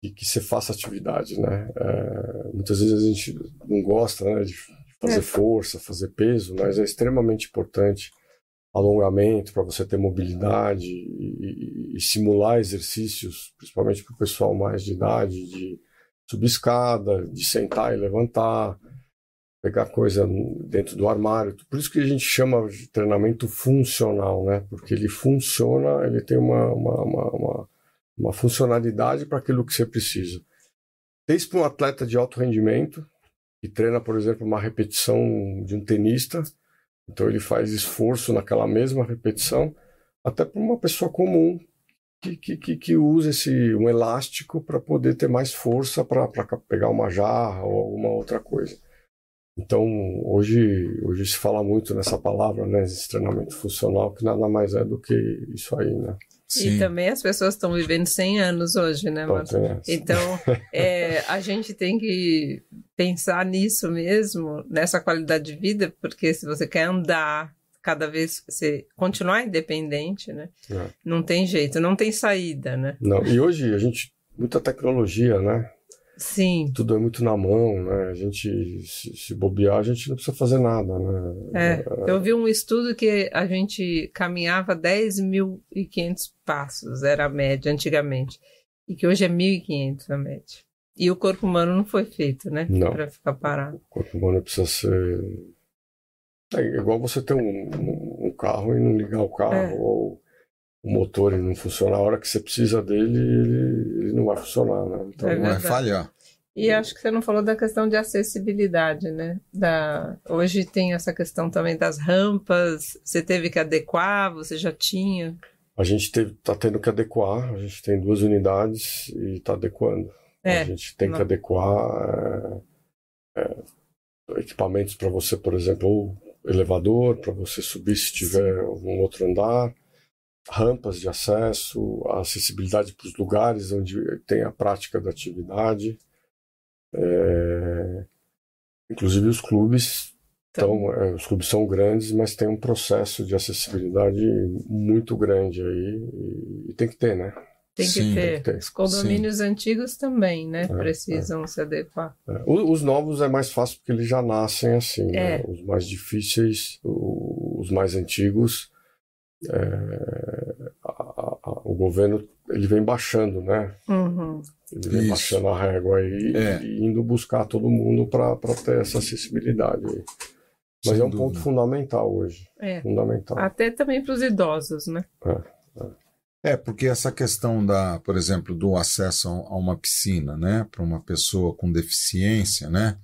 que, que você faça atividade, né? É, muitas vezes a gente não gosta né, de fazer é. força, fazer peso, mas é extremamente importante alongamento para você ter mobilidade e, e, e simular exercícios, principalmente para o pessoal mais de idade, de subir escada, de sentar e levantar, pegar coisa dentro do armário. Por isso que a gente chama de treinamento funcional, né? Porque ele funciona, ele tem uma, uma, uma, uma, uma funcionalidade para aquilo que você precisa. Desde para um atleta de alto rendimento, que treina, por exemplo, uma repetição de um tenista, então ele faz esforço naquela mesma repetição, até para uma pessoa comum que, que, que, usa esse, um elástico para poder ter mais força para pegar uma jarra ou alguma outra coisa. Então, hoje, hoje se fala muito nessa palavra, né, esse treinamento funcional, que nada mais é do que isso aí, né? Sim. E também as pessoas estão vivendo 100 anos hoje, né, Marcos? Então, é, a gente tem que pensar nisso mesmo, nessa qualidade de vida, porque se você quer andar cada vez, você continuar independente, né? É. Não tem jeito, não tem saída, né? Não, e hoje a gente, muita tecnologia, né? Sim. Tudo é muito na mão, né? A gente, se, se bobear, a gente não precisa fazer nada, né? É, eu vi um estudo que a gente caminhava 10.500 passos, era a média antigamente, e que hoje é 1.500 a média. E o corpo humano não foi feito, né? Não. Para ficar parado. O corpo humano precisa ser. É igual você ter um, um carro e não ligar o carro, é. ou o motor não funcionar, a hora que você precisa dele, ele, ele não vai funcionar, né? Então é vai falhar. E acho que você não falou da questão de acessibilidade, né? Da... Hoje tem essa questão também das rampas. Você teve que adequar, você já tinha? A gente está tendo que adequar. A gente tem duas unidades e está adequando. É, a gente tem não. que adequar é, é, equipamentos para você, por exemplo, ou elevador para você subir se tiver algum outro andar rampas de acesso, a acessibilidade para os lugares onde tem a prática da atividade. É... Inclusive os clubes então, é, os clubes são grandes, mas tem um processo de acessibilidade muito grande aí e, e tem que ter, né? Tem que, Sim, ter. Tem que ter. Os condomínios Sim. antigos também, né? É, Precisam é. se adequar. É. Os novos é mais fácil porque eles já nascem assim. Né? É. Os mais difíceis, os mais antigos, é, governo ele vem baixando, né? Uhum. Ele vem Isso. baixando a régua aí é. e indo buscar todo mundo para ter essa acessibilidade. Aí. Mas Sem é um dúvida. ponto fundamental hoje. É. Fundamental. Até também para os idosos, né? É, é. é, porque essa questão da, por exemplo, do acesso a uma piscina, né, para uma pessoa com deficiência, né,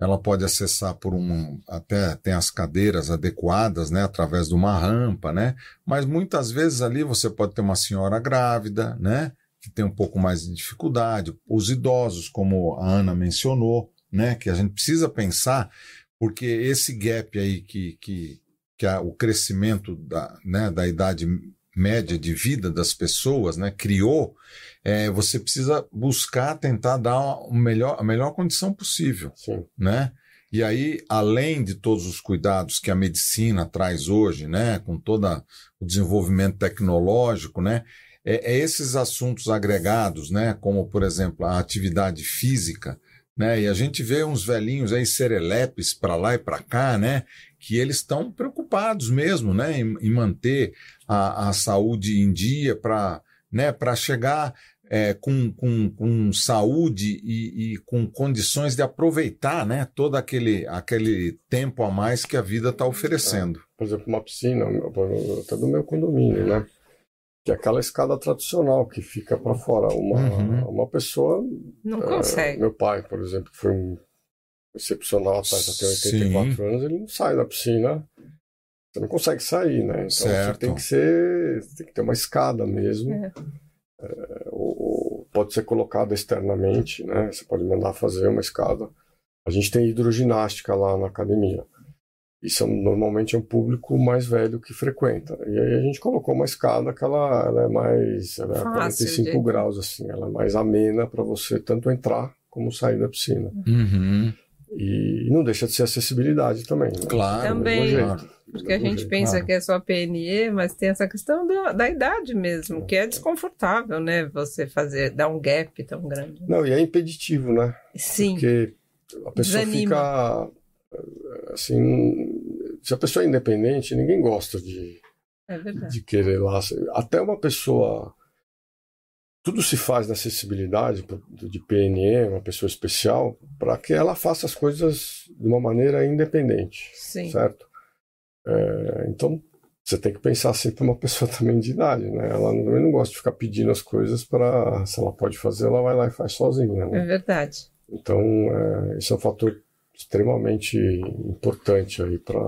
ela pode acessar por um até tem as cadeiras adequadas, né, através de uma rampa, né? Mas muitas vezes ali você pode ter uma senhora grávida, né, que tem um pouco mais de dificuldade, os idosos, como a Ana mencionou, né, que a gente precisa pensar, porque esse gap aí que que, que o crescimento da, né, da idade média de vida das pessoas, né, criou, é, você precisa buscar tentar dar uma melhor, a melhor condição possível, Sim. né? E aí, além de todos os cuidados que a medicina traz hoje, né, com todo o desenvolvimento tecnológico, né, é, é esses assuntos agregados, né, como por exemplo a atividade física, né, e a gente vê uns velhinhos aí serelepes para lá e para cá, né, que eles estão preocupados mesmo, né, em, em manter a, a saúde em dia para né, para chegar é, com, com, com saúde e, e, com condições de aproveitar né, todo aquele, aquele tempo a mais que a vida está oferecendo. É, por exemplo, uma piscina, até do meu condomínio, né? Que é aquela escada tradicional que fica para fora. Uma, uhum. uma pessoa. Não é, consegue. Meu pai, por exemplo, que foi um excepcional, já tem 84 Sim. anos, ele não sai da piscina. Você não consegue sair, né? Então certo. você tem que ser. Tem que ter uma escada mesmo. É é, ou, pode ser colocada externamente, né? Você pode mandar fazer uma escada. A gente tem hidroginástica lá na academia. Isso é, normalmente é um público mais velho que frequenta. E aí a gente colocou uma escada que ela, ela é mais ela é Fácil, 45 de... graus assim, ela é mais amena para você tanto entrar como sair da piscina. Uhum. E não deixa de ser acessibilidade também. Né? Claro. Também. Porque a gente pensa claro. que é só PNE, mas tem essa questão do, da idade mesmo, que é desconfortável, né? Você fazer, dar um gap tão grande. Não, e é impeditivo, né? Sim. Porque a pessoa Desanima. fica assim. Se a pessoa é independente, ninguém gosta de, é de querer lá. Até uma pessoa tudo se faz na acessibilidade de PNE, uma pessoa especial, para que ela faça as coisas de uma maneira independente, Sim. certo? É, então, você tem que pensar sempre uma pessoa também de idade, né? Ela também não gosta de ficar pedindo as coisas para, se ela pode fazer, ela vai lá e faz sozinha, né? É verdade. Então, é, isso é um fator extremamente importante aí para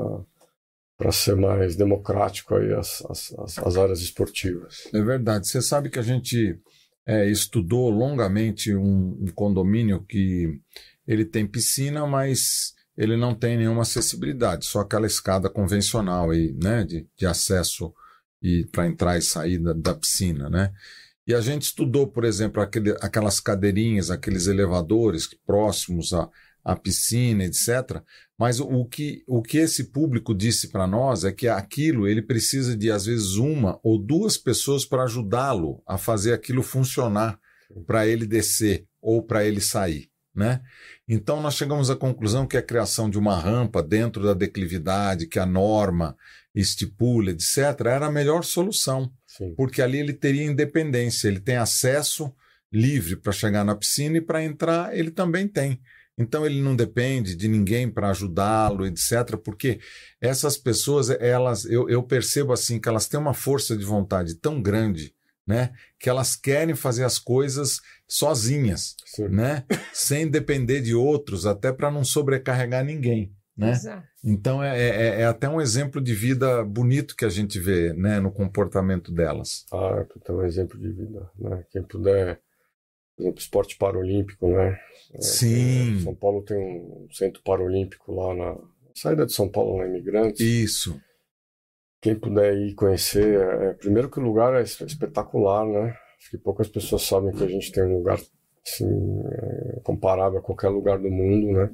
para ser mais democrático aí as, as, as, áreas esportivas. É verdade. Você sabe que a gente é, estudou longamente um, um, condomínio que ele tem piscina, mas ele não tem nenhuma acessibilidade, só aquela escada convencional aí, né, de, de acesso e para entrar e sair da, da, piscina, né? E a gente estudou, por exemplo, aquele, aquelas cadeirinhas, aqueles elevadores próximos à, à piscina, etc. Mas o que, o que esse público disse para nós é que aquilo ele precisa de, às vezes, uma ou duas pessoas para ajudá-lo a fazer aquilo funcionar, para ele descer ou para ele sair. Né? Então, nós chegamos à conclusão que a criação de uma rampa dentro da declividade, que a norma estipula, etc., era a melhor solução, Sim. porque ali ele teria independência, ele tem acesso livre para chegar na piscina e para entrar ele também tem. Então ele não depende de ninguém para ajudá-lo, etc. Porque essas pessoas, elas, eu, eu percebo assim que elas têm uma força de vontade tão grande, né, que elas querem fazer as coisas sozinhas, Sim. né, sem depender de outros, até para não sobrecarregar ninguém. Né? Então é, é, é, até um exemplo de vida bonito que a gente vê né, no comportamento delas. Ah, é um exemplo de vida. Né? Quem puder por exemplo, esporte paralímpico, né? Sim. É, São Paulo tem um centro paralímpico lá na saída de São Paulo, na Imigrantes. Isso. Quem puder ir conhecer, é, primeiro que o lugar é espetacular, né? Acho que poucas pessoas sabem que a gente tem um lugar assim, é, comparável a qualquer lugar do mundo, né?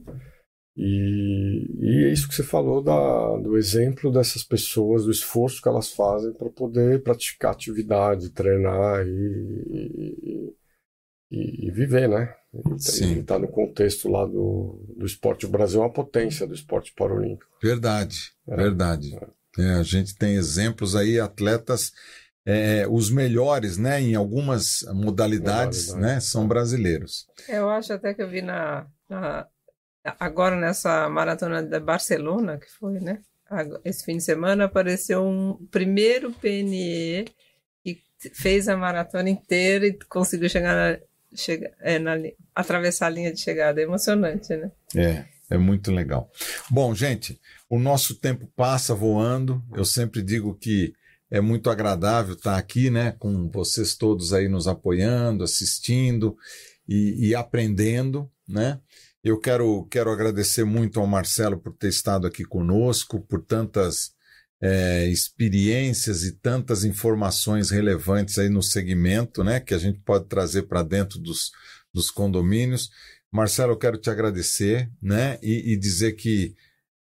E, e, é isso que você falou da, do exemplo dessas pessoas, do esforço que elas fazem para poder praticar atividade, treinar e, e, e, e viver, né? Sim. está no contexto lá do, do esporte. O Brasil é uma potência do esporte paralímpico. Verdade, é, verdade. É. É, a gente tem exemplos aí, atletas, é, os melhores, né, em algumas modalidades, Modalidade. né, são brasileiros. Eu acho até que eu vi na, na agora nessa maratona da Barcelona, que foi, né, esse fim de semana, apareceu um primeiro PNE que fez a maratona inteira e conseguiu chegar na chega, é, na, atravessar a linha de chegada. É emocionante, né? É, é muito legal. Bom, gente, o nosso tempo passa voando. Eu sempre digo que é muito agradável estar aqui, né, com vocês todos aí nos apoiando, assistindo e, e aprendendo, né? Eu quero, quero agradecer muito ao Marcelo por ter estado aqui conosco, por tantas é, experiências e tantas informações relevantes aí no segmento, né, que a gente pode trazer para dentro dos, dos condomínios. Marcelo, eu quero te agradecer, né? E, e dizer que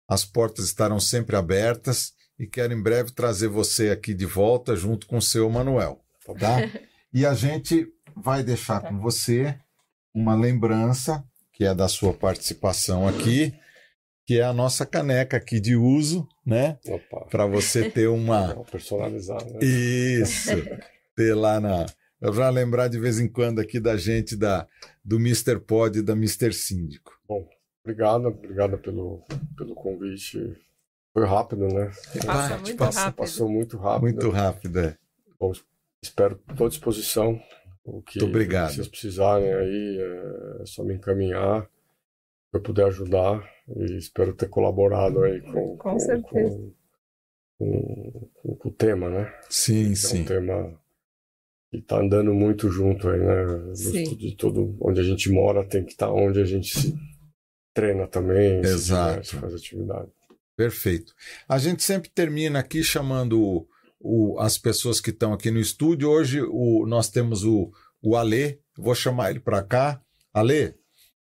as portas estarão sempre abertas e quero em breve trazer você aqui de volta junto com o seu Manuel, tá? e a gente vai deixar com você uma lembrança que é da sua participação aqui, que é a nossa caneca aqui de uso, né? Para você ter uma personalizada. Né? Isso. ter lá na para lembrar de vez em quando aqui da gente da do Mr. Pod e da Mr. Síndico. Bom, obrigado, obrigado pelo pelo convite. Foi rápido, né? Passa muito passou, rápido. Passou muito rápido. Muito rápido, é. Bom, espero estou à disposição. O que muito obrigado. vocês precisarem aí, é só me encaminhar. Se eu puder ajudar e espero ter colaborado aí com, com, com certeza. Com, com, com, o tema, né? Sim, é sim. um tema que está andando muito junto aí, né? Sim. De tudo onde a gente mora tem que estar tá onde a gente se treina também, Exato. se faz atividade. Perfeito. A gente sempre termina aqui chamando o, o, as pessoas que estão aqui no estúdio. Hoje o, nós temos o, o Alê, vou chamar ele para cá. Alê,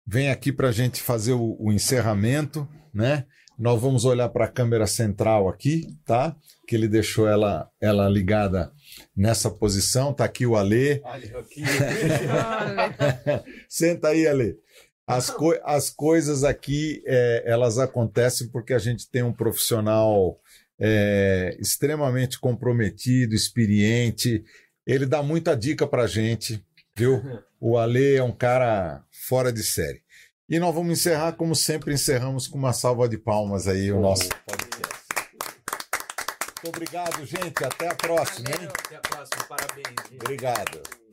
vem aqui para a gente fazer o, o encerramento, né? Nós vamos olhar para a câmera central aqui, tá? Que ele deixou ela, ela ligada nessa posição. Tá aqui o Alê. Senta aí, Alê. As, co as coisas aqui, é, elas acontecem porque a gente tem um profissional é, extremamente comprometido, experiente. Ele dá muita dica para gente, viu? O Ale é um cara fora de série. E nós vamos encerrar, como sempre, encerramos com uma salva de palmas aí o nosso podcast. Muito obrigado, gente. Até a próxima, hein? Até a próxima. Parabéns. Gente. Obrigado.